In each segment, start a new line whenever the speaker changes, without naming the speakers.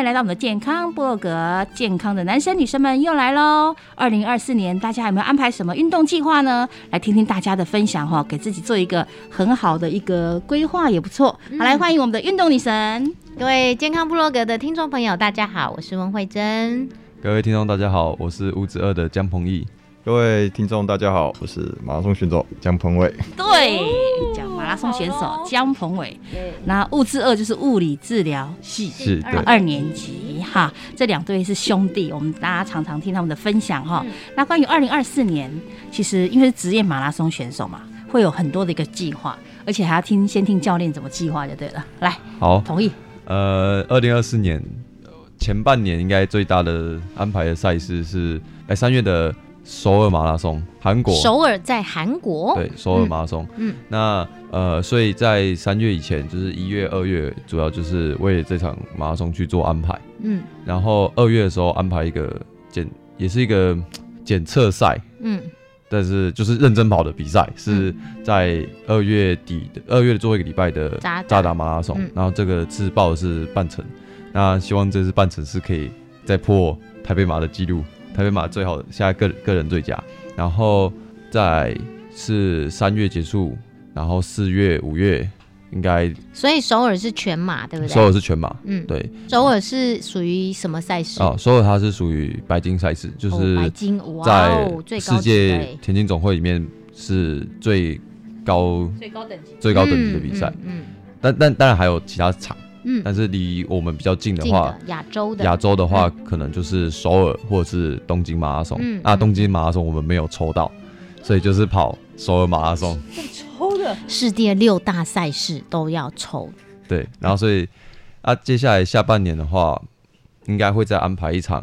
迎来到我们的健康部落格。健康的男生女生们又来喽！二零二四年，大家有没有安排什么运动计划呢？来听听大家的分享哈，给自己做一个很好的一个规划也不错。好，来欢迎我们的运动女神，
各位健康部落格的听众朋友，大家好，我是温慧珍。
各位听众大家好，我是五子二的江鹏毅。
各位听众，大家好，我是马拉松选手江鹏伟。
对，讲马拉松选手江鹏伟。那物质二就是物理治疗系，
是
二年级哈。这两对是兄弟，我们大家常常听他们的分享哈。那关于二零二四年，其实因为是职业马拉松选手嘛，会有很多的一个计划，而且还要听先听教练怎么计划就对了。来，
好，
同意。
呃，二零二四年前半年应该最大的安排的赛事是，哎，三月的。首尔马拉松，韩国。
首尔在韩国。
对，首尔马拉松。嗯，那呃，所以在三月以前，就是一月、二月，主要就是为这场马拉松去做安排。嗯，然后二月的时候安排一个检，也是一个检测赛。嗯，但是就是认真跑的比赛，是在二月底的二月的最后一个礼拜的
扎
达马拉松。然后这个自报的是半程，那希望这次半程是可以再破台北马的记录。台北马最好的，现在个个人最佳，然后再是三月结束，然后四月、五月应该。
所以首尔是全马，对不对？
首尔是全马，嗯，对。
首尔是属于什么赛事？
哦，首尔它是属于白金赛事，就是
白金，
在世界田径总会里面是最高
最高等级
最高等级的比赛。嗯，但但当然还有其他场。嗯，但是离我们比较近的话，
亚洲的
亚洲的话，可能就是首尔或者是东京马拉松。嗯，那东京马拉松我们没有抽到，所以就是跑首尔马拉松。
抽的
世界六大赛事都要抽。
对，然后所以啊，接下来下半年的话，应该会再安排一场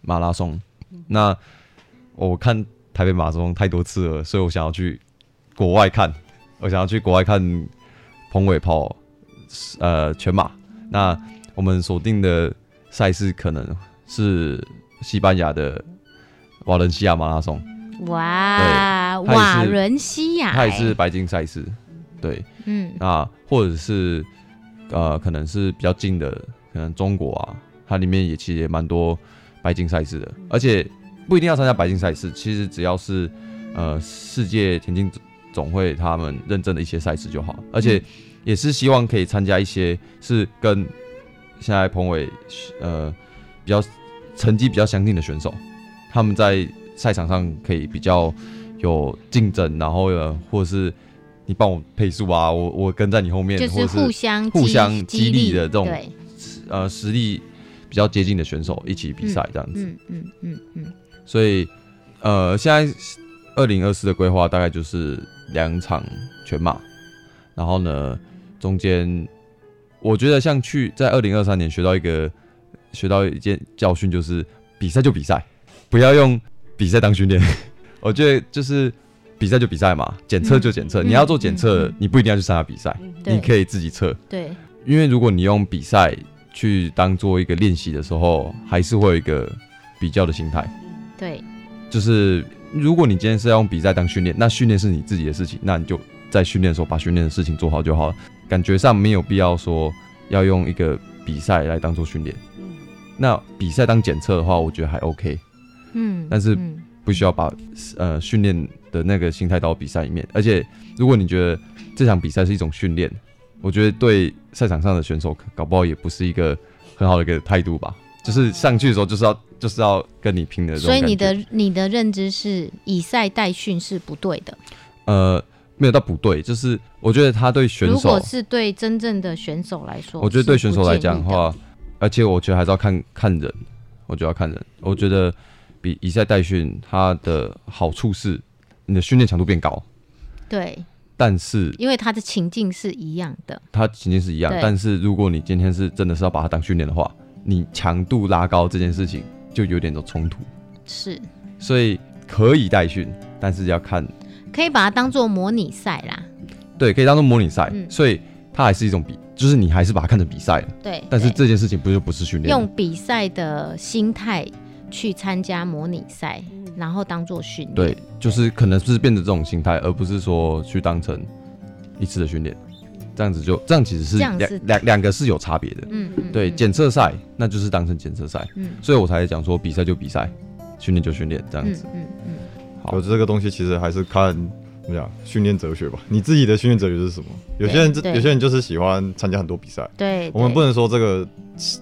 马拉松。那我看台北马拉松太多次了，所以我想要去国外看，我想要去国外看彭伟跑。呃，全马，那我们锁定的赛事可能是西班牙的瓦伦西亚马拉松。
哇，瓦伦西亚，
它也是白金赛事。对，嗯，啊，或者是呃，可能是比较近的，可能中国啊，它里面也其实也蛮多白金赛事的，而且不一定要参加白金赛事，其实只要是呃世界田径总会他们认证的一些赛事就好，而且。也是希望可以参加一些是跟现在彭伟呃比较成绩比较相近的选手，他们在赛场上可以比较有竞争，然后呢或者是你帮我配速啊，我我跟在你后面，
就是互相
互相激励的这种呃实力比较接近的选手一起比赛这样子，嗯嗯嗯嗯，所以呃现在二零二四的规划大概就是两场全马，然后呢。中间，我觉得像去在二零二三年学到一个学到一件教训，就是比赛就比赛，不要用比赛当训练。我觉得就是比赛就比赛嘛，检测就检测。你要做检测，你不一定要去参加比赛，你可以自己测。
对，
因为如果你用比赛去当做一个练习的时候，还是会有一个比较的心态。
对，
就是如果你今天是要用比赛当训练，那训练是你自己的事情，那你就在训练的时候把训练的事情做好就好了。感觉上没有必要说要用一个比赛来当做训练，嗯，那比赛当检测的话，我觉得还 OK，嗯，但是不需要把呃训练的那个心态到比赛里面。而且如果你觉得这场比赛是一种训练，我觉得对赛场上的选手搞不好也不是一个很好的一个态度吧。就是上去的时候就是要就是要跟你拼的，
所以你的你的认知是以赛代训是不对的，
呃。没有到不对，就是我觉得他对选手，如
果是对真正的选手来说，
我觉得对选手来讲的话，而且我觉得还是要看看人，我觉得要看人。我觉得比以赛代训，它的好处是你的训练强度变高。
对，
但是
因为它的情境是一样的，
它情境是一样，但是如果你今天是真的是要把它当训练的话，你强度拉高这件事情就有点的冲突。
是，
所以可以代训，但是要看，
可以把它当做模拟赛啦。
对，可以当做模拟赛，所以它还是一种比，就是你还是把它看成比赛。
对，
但是这件事情不就不是训练？
用比赛的心态去参加模拟赛。然后当做训练，
对，就是可能是变成这种心态，而不是说去当成一次的训练，这样子就这样其实是两两两个是有差别的，嗯，对，检测赛那就是当成检测赛，嗯，所以我才讲说比赛就比赛，训练就训练这样子，嗯
嗯，好，这个东西其实还是看。怎么讲？训练哲学吧。你自己的训练哲学是什么？有些人，有些人就是喜欢参加很多比赛。
对，
我们不能说这个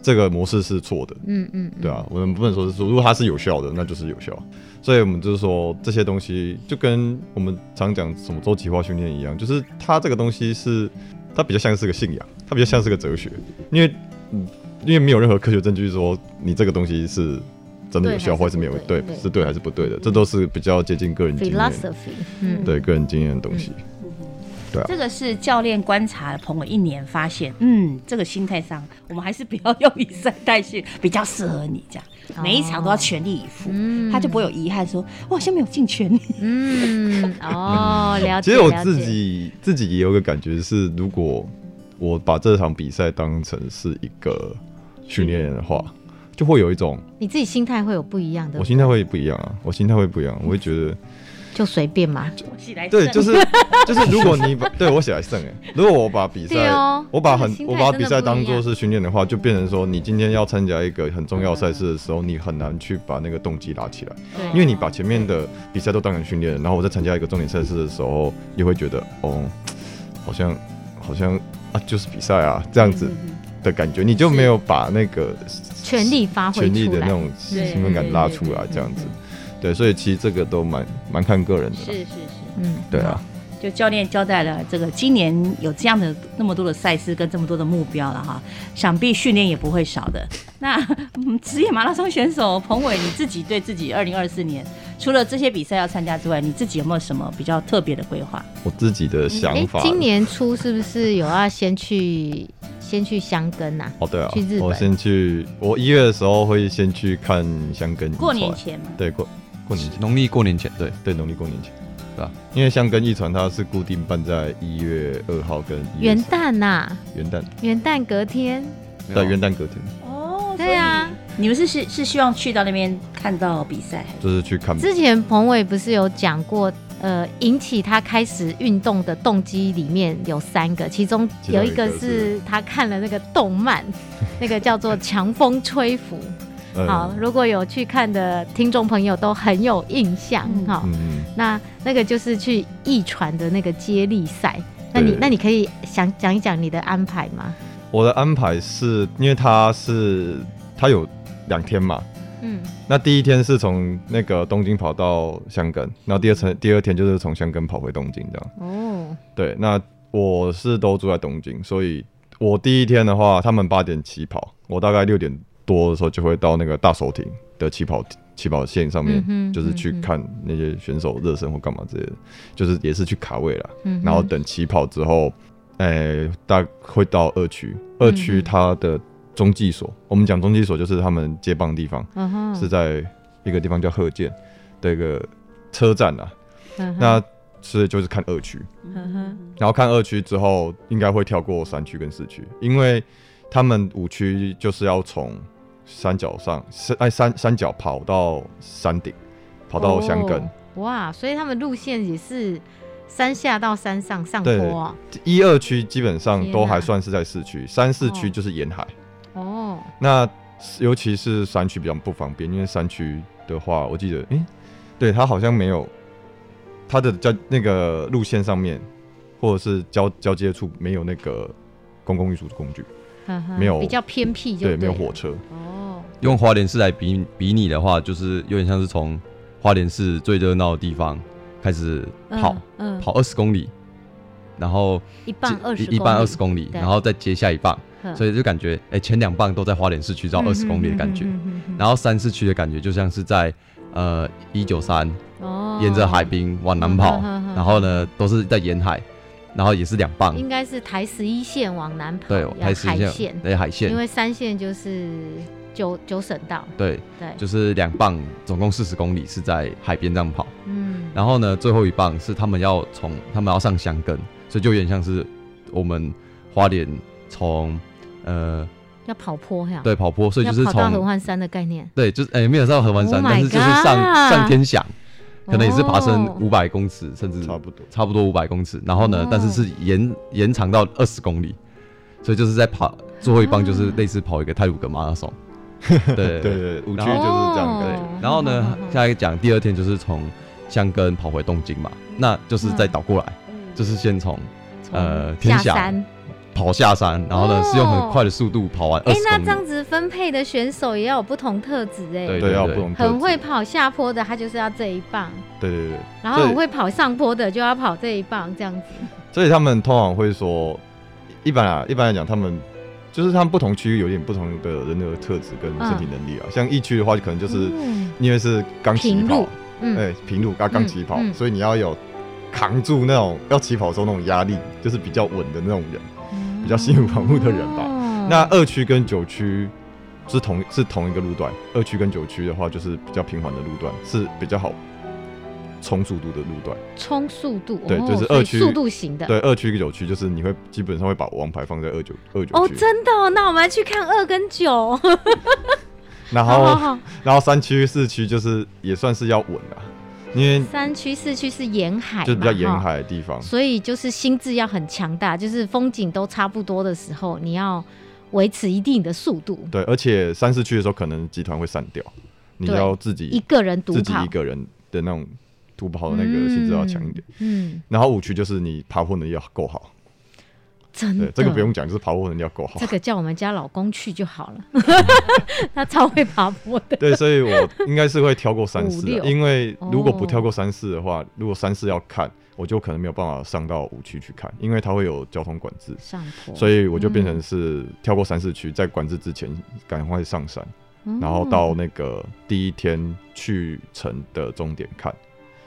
这个模式是错的。嗯嗯，对啊，我们不能说是说，如果它是有效的，那就是有效。所以我们就是说，这些东西就跟我们常讲什么周期化训练一样，就是它这个东西是它比较像是个信仰，它比较像是个哲学，因为嗯，因为没有任何科学证据说你这个东西是。真的有效，或是没有对，是对还是不对的，这都是比较接近个人经验，嗯，对个人经验的东西，对啊。
这个是教练观察朋友一年发现，嗯，这个心态上，我们还是不要用以赛代训，比较适合你这样，每一场都要全力以赴，他就不会有遗憾，说我好像没有尽全力。
嗯，哦，了
解。其实我自己自己也有个感觉是，如果我把这场比赛当成是一个训练的话。就会有一种，
你自己心态会有不一样的。
我心态会不一样啊，我心态会不一样，我会觉得
就随便嘛。
对，就是就是，如果你把 对我写来胜哎，如果我把比赛，我把很我把比赛当做是训练的话，就变成说，你今天要参加一个很重要赛事的时候，你很难去把那个动机拉起来。对，因为你把前面的比赛都当成训练，然后我在参加一个重点赛事的时候，你会觉得哦，好像好像啊，就是比赛啊这样子的感觉，你就没有把那个。
全力发挥，
全力的那种兴奋感拉出来，这样子，对，所以其实这个都蛮蛮看个人的，
是是是，嗯，
对啊，
就教练交代了，这个今年有这样的那么多的赛事跟这么多的目标了哈，想必训练也不会少的。那职业马拉松选手彭伟，你自己对自己二零二四年除了这些比赛要参加之外，你自己有没有什么比较特别的规划？
我自己的想法，
今年初是不是有要先去？先去香根呐？
哦，对啊，
去日本。
我先去，我一月的时候会先去看香根。
过年前吗？
对，过过年前，
农历过年前，对
对，农历过年前，对吧？因为香根一传它是固定办在一月二号跟
元旦呐，
元旦
元旦隔天，
对，元旦隔天。
哦，
对啊，
你们是是是希望去到那边看到比赛，
就是去看。
之前彭伟不是有讲过？呃，引起他开始运动的动机里面有三个，其中有一个是他看了那个动漫，那个叫做《强风吹拂》。好，如果有去看的听众朋友都很有印象哈。那那个就是去一传的那个接力赛，那你那你可以想讲一讲你的安排吗？
我的安排是因为他是他有两天嘛。嗯，那第一天是从那个东京跑到香港，然后第二层第二天就是从香港跑回东京这样。哦，对，那我是都住在东京，所以我第一天的话，他们八点起跑，我大概六点多的时候就会到那个大手亭的起跑起跑线上面，就是去看那些选手热身或干嘛之类的，就是也是去卡位了。嗯，然后等起跑之后，哎，大会到二区，二区它的。中继所，我们讲中继所就是他们接棒的地方，是在一个地方叫鹤见的一个车站啊。那所以就是看二区，然后看二区之后，应该会跳过三区跟四区，因为他们五区就是要从山脚上山哎山山脚跑到山顶，跑到香根。
哇，所以他们路线也是山下到山上上坡啊。
一二区基本上都还算是在市区，三四区就是沿海。哦，那尤其是山区比较不方便，因为山区的话，我记得，哎，对，它好像没有它的交那个路线上面，或者是交交接处没有那个公共运输工具，没有
比较偏僻，
对，没有火车。哦，
用花莲市来比比拟的话，就是有点像是从花莲市最热闹的地方开始跑，跑二十公里，然后
一半二十
一半二十公里，然后再接下一棒。所以就感觉，哎，前两棒都在花莲市区绕二十公里的感觉，然后三四区的感觉就像是在呃一九三，沿着海滨往南跑，然后呢都是在沿海，然后也是两棒，
应该是台十一线往南跑，
对，台十一
线，
对海线，
因为三线就是九九省道，
对对，就是两棒，总共四十公里是在海边这样跑，嗯，然后呢，最后一棒是他们要从他们要上香根，所以就有点像是我们花莲从呃
要跑坡呀，
对，跑坡，所以就是从
合欢山的概念，
对，就是哎没有到合欢山，但是就是上上天祥。可能也是爬升五百公尺，甚至
差不多，
差不多五百公尺。然后呢，但是是延延长到二十公里，所以就是在跑最后一棒，就是类似跑一个泰鲁格马拉松。
对对对，五区就是这样。对，
然后呢，下一个讲第二天就是从香根跑回东京嘛，那就是再倒过来，就是先从呃天祥。跑下山，然后呢是用很快的速度跑完。哎，
那这样子分配的选手也要有不同特质哎。
对，要不同。
很会跑下坡的，他就是要这一棒。
对对对。
然后很会跑上坡的，就要跑这一棒，这样子。
所以他们通常会说，一般啊，一般来讲，他们就是他们不同区域有点不同的人的特质跟身体能力啊。像一区的话，就可能就是因为是刚起跑，哎，平路刚刚起跑，所以你要有扛住那种要起跑的时候那种压力，就是比较稳的那种人。比较心无旁骛的人吧。那二区跟九区是同是同一个路段，二区跟九区的话就是比较平缓的路段，是比较好冲速度的路段。
冲速度，
对，就是二区
速度型的。
对，二区跟九区就是你会基本上会把王牌放在二九二九
哦，真的？那我们来去看二跟九。
然后，然后三区四区就是也算是要稳啊。因为
三区四区是沿海，
就是比较沿海的地方，
所以就是心智要很强大，就是风景都差不多的时候，你要维持一定的速度。
对，而且三四区的时候，可能集团会散掉，你要自己
一个人独
自己一个人的那种独跑的那个心智要强一点。嗯，然后五区就是你爬坡能力要够好。
真的，
这个不用讲，就是爬坡能力要够好。
这个叫我们家老公去就好了，他超会爬坡的。
对，所以我应该是会跳过三四，因为如果不跳过三四的话，如果三四要看，我就可能没有办法上到五区去看，因为它会有交通管制。
上坡，
所以我就变成是跳过三四区，在管制之前赶快上山，然后到那个第一天去城的终点看，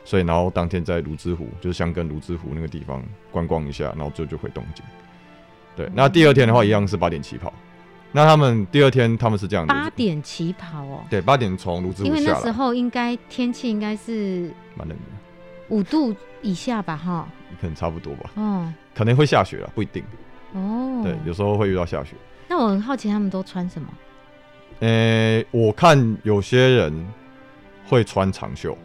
所以然后当天在泸沽湖，就是香根泸沽湖那个地方观光一下，然后最后就回东京。对，那第二天的话一样是八点起跑。那他们第二天他们是这样，
八点起跑哦。
对，八点从泸沽湖
因为那时候应该天气应该是
蛮冷的，
五度以下吧，哈。
可能差不多吧。嗯。可能会下雪了，不一定。哦。对，有时候会遇到下雪。
那我很好奇，他们都穿什么？
呃，我看有些人会穿长袖。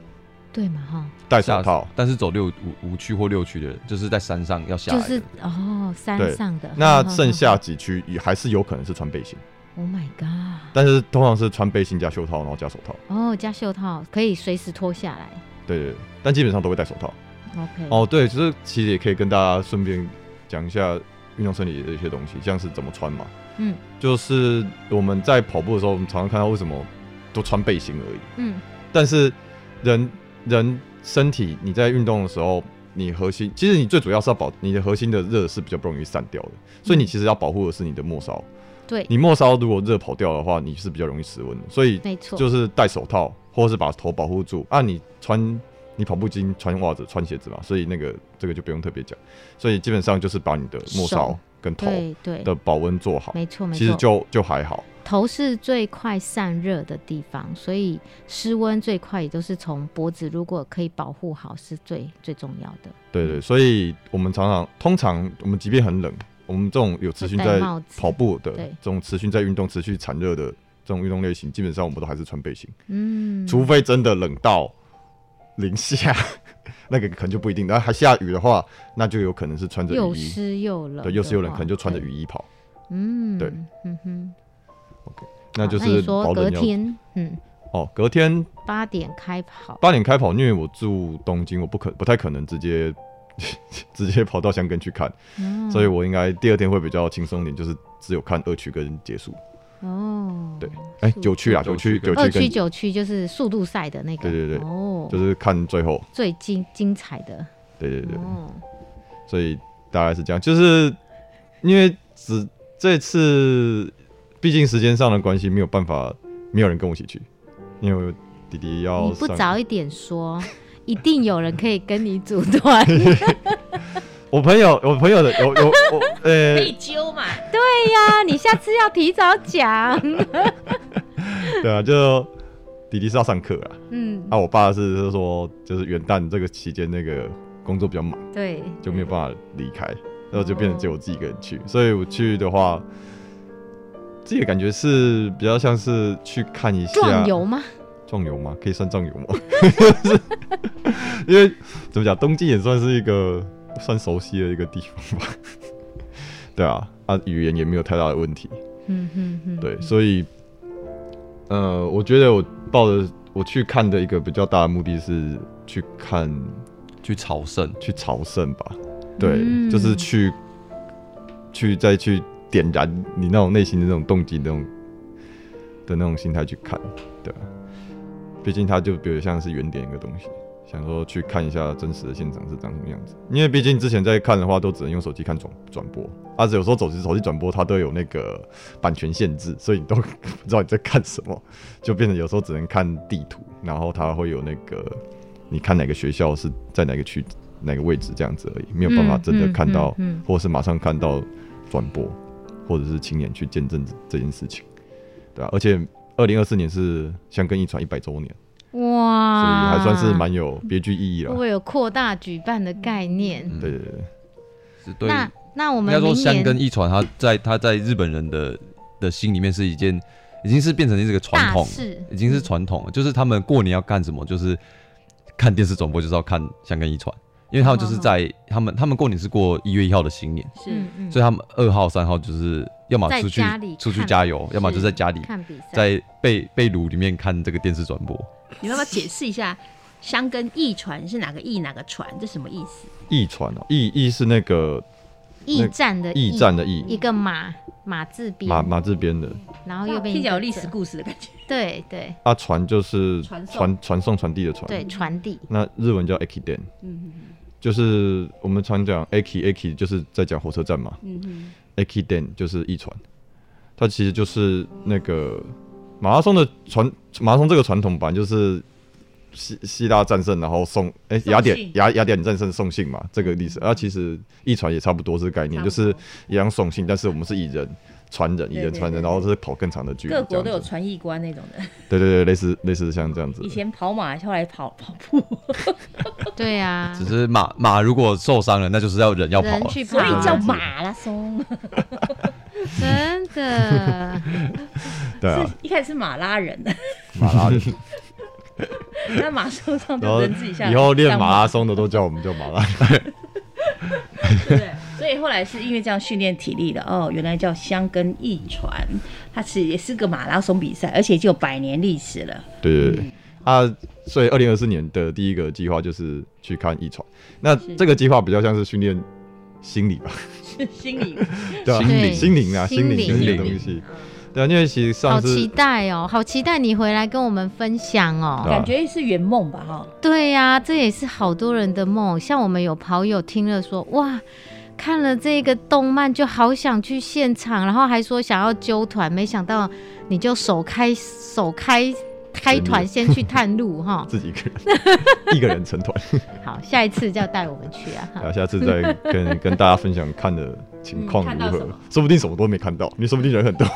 对嘛哈，
戴手套，
但是走六五五区或六区的，就是在山上要下来。
就是哦，山上的。
那剩下几区也还是有可能是穿背心。
Oh my god！
但是通常是穿背心加袖套，然后加手套。
哦，加袖套可以随时脱下来。
对对，但基本上都会戴手套。
OK。
哦，对，就是其实也可以跟大家顺便讲一下运动生理的一些东西，像是怎么穿嘛。嗯。就是我们在跑步的时候，我们常常看到为什么都穿背心而已。嗯。但是人。人身体你在运动的时候，你核心其实你最主要是要保你的核心的热是比较不容易散掉的，所以你其实要保护的是你的末梢。
对，
你末梢如果热跑掉的话，你是比较容易失温的。所以
没错，
就是戴手套或者是把头保护住。啊，你穿你跑步机穿袜子穿鞋子嘛，所以那个这个就不用特别讲。所以基本上就是把你的末梢跟头的保温做好，
没错没错，
其实就就还好。
头是最快散热的地方，所以失温最快也都是从脖子。如果可以保护好，是最最重要的。
对对，所以我们常常通常我们即便很冷，我们这种有持续在跑步的，这种持续在运动、持续产热的这种运动类型，基本上我们都还是穿背心。嗯，除非真的冷到零下，那个可能就不一定。然后还下雨的话，那就有可能是穿着雨衣，
又湿又冷。
对，又湿又冷，可能就穿着雨衣跑。嗯，对，嗯哼。OK，那就
是说隔天，嗯，
哦，隔天
八点开跑，
八点开跑，因为我住东京，我不可不太可能直接 直接跑到香根去看，所以我应该第二天会比较轻松点，就是只有看二区跟结束。哦，对，哎，九区啊，九区，九区，
二区九区就是速度赛的那个，
对对对，哦，就是看最后。
最精精彩的，
对对对，所以大概是这样，就是因为只这次。毕竟时间上的关系，没有办法，没有人跟我一起去，因为弟弟要。
你不早一点说，一定有人可以跟你组团。
我朋友，我朋友的有有我
呃，可以揪嘛？
对呀，你下次要提早讲。
对啊，就弟弟是要上课啊，嗯，啊，我爸是是说就是元旦这个期间那个工作比较忙，
对，
就没有办法离开，然后就变成只有我自己一个人去，所以我去的话，自己的感觉是比较像是去看一下
壮游吗？
壮游吗？可以算壮游吗？因为怎么讲，东京也算是一个算熟悉的一个地方吧。对啊，啊，语言也没有太大的问题。嗯哼哼。对，所以，呃，我觉得我抱着我去看的一个比较大的目的是去看，
去朝圣，
去朝圣吧。对，就是去，去再去点燃你那种内心的那种动机，那种的那种心态去看，对。毕竟它就比如像是原点一个东西，想说去看一下真实的现场是长什么样子。因为毕竟之前在看的话，都只能用手机看转转播，而且有时候手机手机转播它都有那个版权限制，所以你都 不知道你在看什么，就变成有时候只能看地图，然后它会有那个你看哪个学校是在哪个区哪个位置这样子而已，没有办法真的看到，或者是马上看到转播，或者是亲眼去见证这件事情，对啊，而且。二零二四年是香根一传一百周年，哇，所以还算是蛮有别具意义了。
会有扩大举办的概念。
对对对，
是对。
那那我们
应该说香根一传，它在它在日本人的的心里面是一件，已经是变成这个传统，已经是传统了。就是他们过年要干什么，就是看电视转播，就是要看香根一传。因为他们就是在他们他们过年是过一月一号的新年，是，所以他们二号三号就是要么出去出去加油，要么就在家里
看比赛，
在被被炉里面看这个电视转播。
你要不要解释一下香跟驿传是哪个驿哪个传？这什么意思？
驿传哦，驿驿是那个
驿站的
驿站的驿，
一个马马字边
马马字边的，
然后右边
听起来有历史故事的感觉。
对对，
啊传就是传传送传递的传，
对传递。
那日文叫 akiden。嗯。就是我们常讲 aki aki，就是在讲火车站嘛。嗯嗯。aki den 就是驿传，它其实就是那个马拉松的传马拉松这个传统版，就是希希腊战胜，然后送哎雅典雅雅典战胜送信嘛，这个历史。啊，其实一传也差不多这个概念，就是一样送信，但是我们是以人。传人，以人传人，然后是跑更长的距离。
各国都有传译官那种的。
对对对，类似类似像这样子。
以前跑马，后来跑跑步。
对呀。
只是马马如果受伤了，那就是要人要跑，
所以叫马拉松。
真的。
对啊。
一开始是马拉人。
马拉人。
那马受伤，人自己下。
以后练马拉松的都叫我们叫马拉。
对。所以后来是因为这样训练体力的哦，原来叫香根驿传，它其实也是个马拉松比赛，而且就有百年历史了。
对对对，啊，所以二零二四年的第一个计划就是去看驿传，那这个计划比较像是训练心理吧，
心理，
对心灵心灵啊，心灵心灵的东西。对啊，因为其实上
次好期待哦，好期待你回来跟我们分享哦，
感觉是圆梦吧哈。
对呀，这也是好多人的梦，像我们有跑友听了说哇。看了这个动漫就好想去现场，然后还说想要揪团，没想到你就首开首开开团先去探路哈，
自己一个人一个人成团。
好，下一次就要带我们去啊！
好，下次再跟跟大家分享看的情况如何，说不定什么都没看到，你说不定人很多，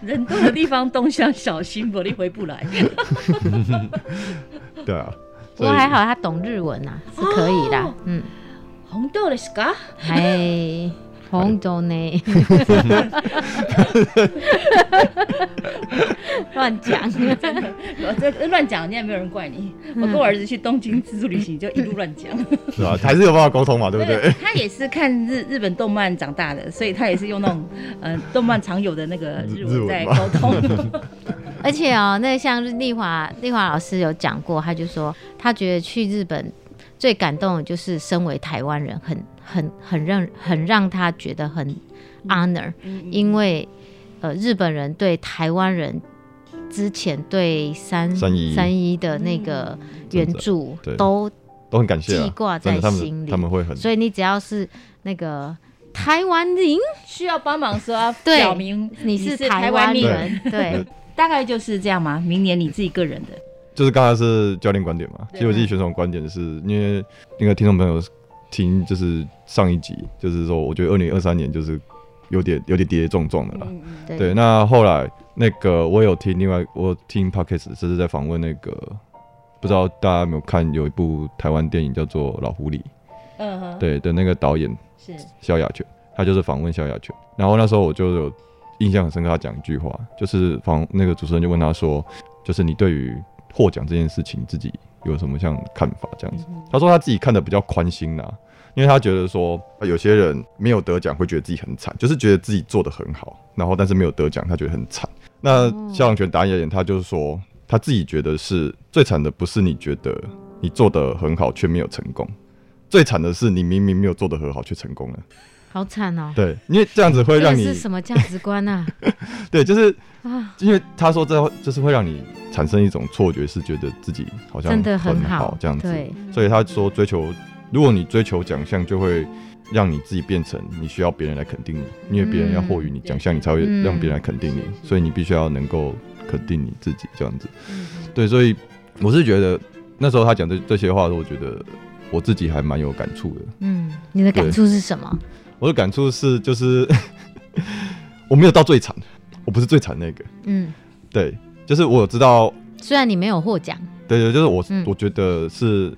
人多的地方东向小心，不然回不来。
对啊，
不过还好他懂日文呐，是可以的，嗯。
红豆ですか？
はい。 红豆呢？乱讲，真
的，这乱讲，人家没有人怪你。我跟我儿子去东京自助旅行，就一路乱讲。
是啊，还是有办法沟通嘛，对不对？
他也是看日日本动漫长大的，所以他也是用那种呃动漫常有的那个日文在沟通。
而且哦，那像丽华丽华老师有讲过，他就说他觉得去日本。最感动的就是身为台湾人，很很很让很让他觉得很 honor，因为呃日本人对台湾人之前对三
三一
三一的那个援助都
都很感谢，
记挂在心
里，他们会很，
所以你只要是那个台湾人
需要帮忙说 要表明
你
是
台湾人，对，
大概就是这样吗？明年你自己个人的。
就是刚才是教练观点嘛，其实我自己选手观点是因为那个听众朋友听就是上一集，就是说我觉得二零二三年就是有点有点跌跌撞撞的啦。对，那后来那个我有听另外我听 podcast，这是在访问那个不知道大家有没有看有一部台湾电影叫做《老狐狸》，嗯哼，对的那个导演是萧亚全，他就是访问萧亚全，然后那时候我就有印象很深刻，他讲一句话，就是访那个主持人就问他说，就是你对于获奖这件事情自己。有什么像看法这样子？他说他自己看的比较宽心呐，因为他觉得说有些人没有得奖会觉得自己很惨，就是觉得自己做的很好，然后但是没有得奖，他觉得很惨。那肖朗权答应而言，他就是说他自己觉得是最惨的，不是你觉得你做的很好却没有成功，最惨的是你明明没有做的很好却成功了。
好惨哦！
对，因为这样子会让你
是什么价值观啊？
对，就是啊，因为他说这就是会让你产生一种错觉，是觉得自己好像
真的
很
好
这样子。所以他说追求，如果你追求奖项，就会让你自己变成你需要别人来肯定你，因为别人要获予你奖项，你才会让别人来肯定你，所以你必须要能够肯定你自己这样子。对，所以我是觉得那时候他讲这这些话，我觉得我自己还蛮有感触的。
嗯，你的感触是什么？
我的感触是，就是 我没有到最惨，我不是最惨那个。嗯，对，就是我知道，
虽然你没有获奖，
对对，就是我，我觉得是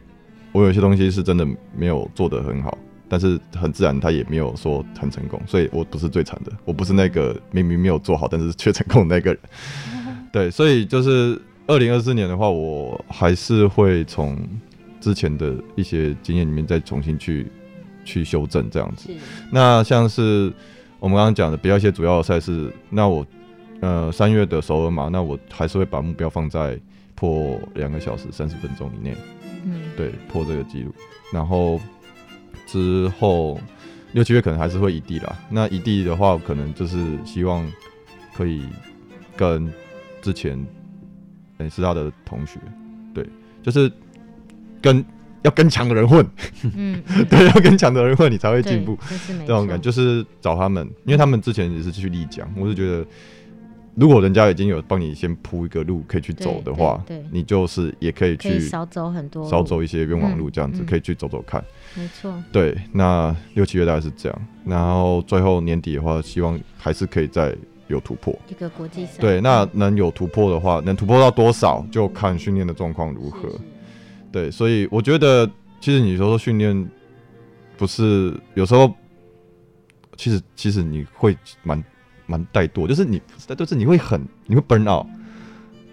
我有些东西是真的没有做的很好，但是很自然，他也没有说很成功，所以我不是最惨的，我不是那个明明没有做好，但是却成功的那个人。对，所以就是二零二四年的话，我还是会从之前的一些经验里面再重新去。去修正这样子，那像是我们刚刚讲的，比较一些主要的赛事，那我呃三月的首尔马，那我还是会把目标放在破两个小时三十分钟以内，嗯，对，破这个记录。然后之后六七月可能还是会异地啦，那异地的话，可能就是希望可以跟之前诶师大的同学，对，就是跟。要跟强的人混，嗯，对，要跟强的人混，你才会进步。这种感就是找他们，因为他们之前也是去丽江。我是觉得，如果人家已经有帮你先铺一个路可以去走的话，对，你就是也可以去
少走很多，
少走一些冤枉路，这样子可以去走走看。
没错，
对，那六七月大概是这样，然后最后年底的话，希望还是可以再有突破。
一个国际赛，
对，那能有突破的话，能突破到多少，就看训练的状况如何。对，所以我觉得，其实你说说训练，不是有时候，其实其实你会蛮蛮怠惰，就是你就是你会很你会 burn out，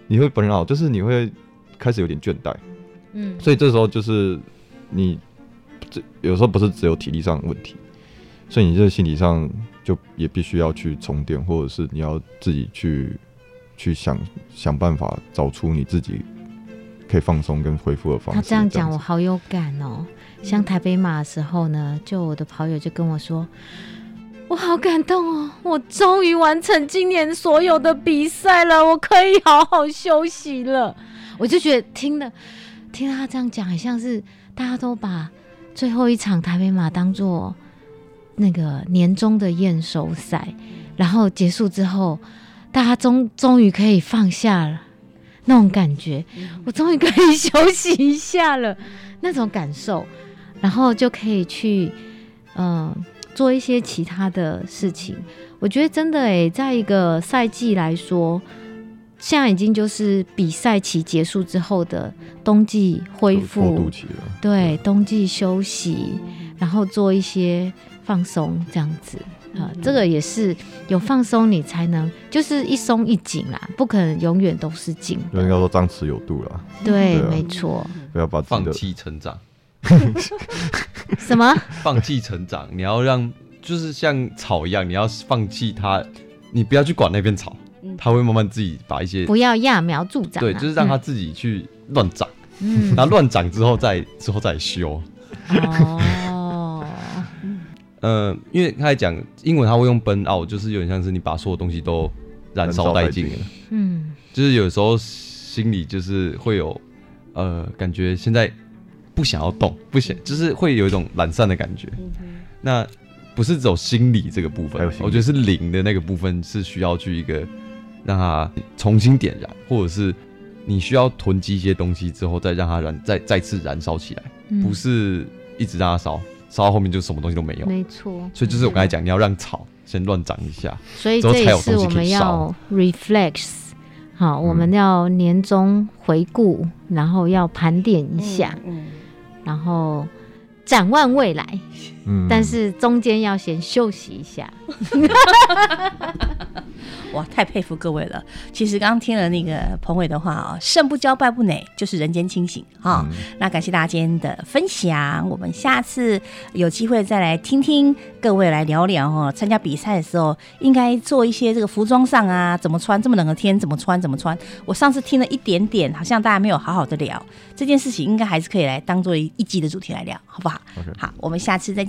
你会 burn out，就是你会开始有点倦怠，嗯，所以这时候就是你这有时候不是只有体力上的问题，所以你这心理上就也必须要去充电，或者是你要自己去去想想办法找出你自己。可以放松跟恢复的方式。
他这样讲，我好有感哦。像台北马的时候呢，就我的跑友就跟我说，我好感动哦，我终于完成今年所有的比赛了，我可以好好休息了。我就觉得听了听他这样讲，很像是大家都把最后一场台北马当做那个年终的验收赛，然后结束之后，大家终终于可以放下了。那种感觉，我终于可以休息一下了，那种感受，然后就可以去，嗯，做一些其他的事情。我觉得真的诶，在一个赛季来说，现在已经就是比赛期结束之后的冬季恢复，对，冬季休息，然后做一些放松，这样子。啊，这个也是有放松，你才能就是一松一紧啦，不可能永远都是紧。
应该说张弛有度啦。
对，没错。
不要把
放弃成长。
什么？
放弃成长？你要让就是像草一样，你要放弃它，你不要去管那边草，它会慢慢自己把一些
不要揠苗助长。
对，就是让它自己去乱长。嗯，然后乱长之后再之后再修。哦。呃，因为他在讲英文，他会用 burn out，就是有点像是你把所有东西都燃烧殆尽了。嗯，就是有时候心里就是会有呃感觉，现在不想要动，不想，就是会有一种懒散的感觉。那不是走心理这个部分，我觉得是灵的那个部分是需要去一个让它重新点燃，或者是你需要囤积一些东西之后，再让它燃，再再次燃烧起来，不是一直让它烧。烧到后面就什么东西都没有。
没错。
所以就是我刚才讲，你要让草先乱长一下，
所以这也是我们要 reflex。好，我们要年终回顾，然后要盘点一下，然后展望未来。嗯，但是中间要先休息一下。
哇，太佩服各位了！其实刚刚听了那个彭伟的话啊，“胜不骄，败不馁”，就是人间清醒哈。那感谢大家今天的分享，我们下次有机会再来听听各位来聊聊哦。参加比赛的时候应该做一些这个服装上啊，怎么穿？这么冷的天怎么穿？怎么穿？我上次听了一点点，好像大家没有好好的聊这件事情，应该还是可以来当做一集的主题来聊，好不好？好，我们下次再见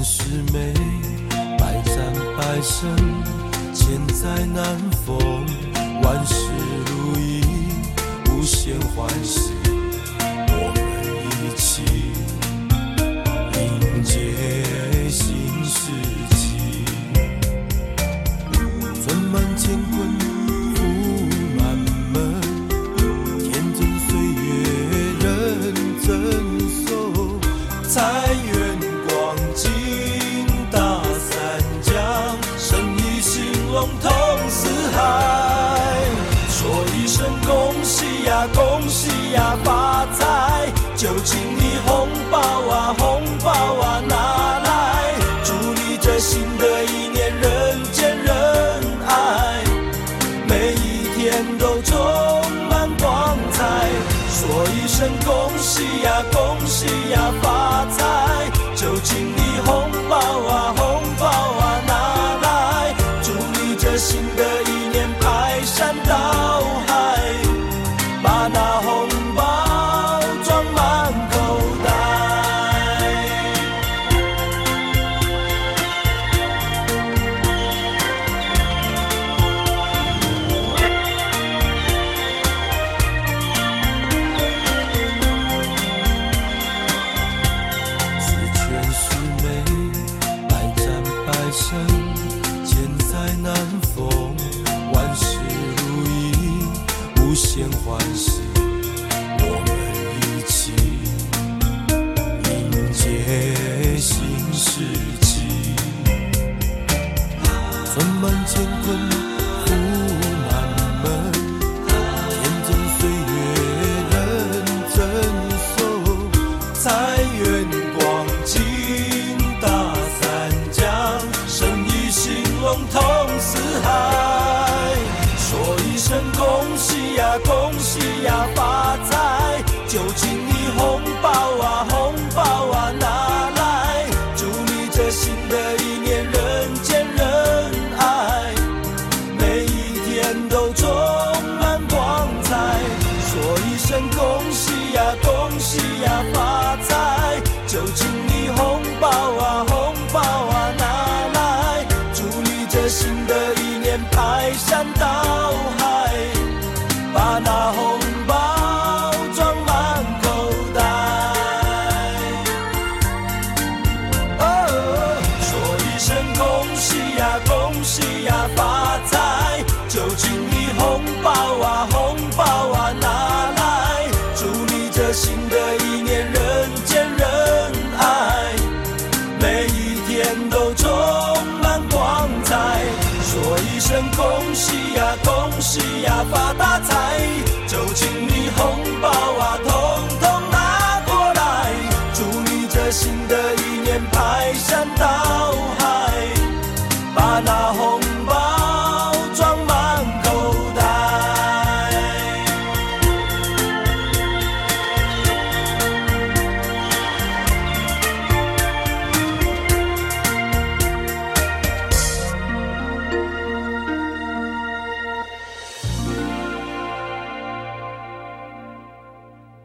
前
世美，百战
百胜，千载
难
逢，万事如意，无限欢喜，我们一起迎接新世纪。春满乾坤，
福满门，天真
岁月认真。
都充满光彩说一声恭喜呀恭喜呀发财。存满乾坤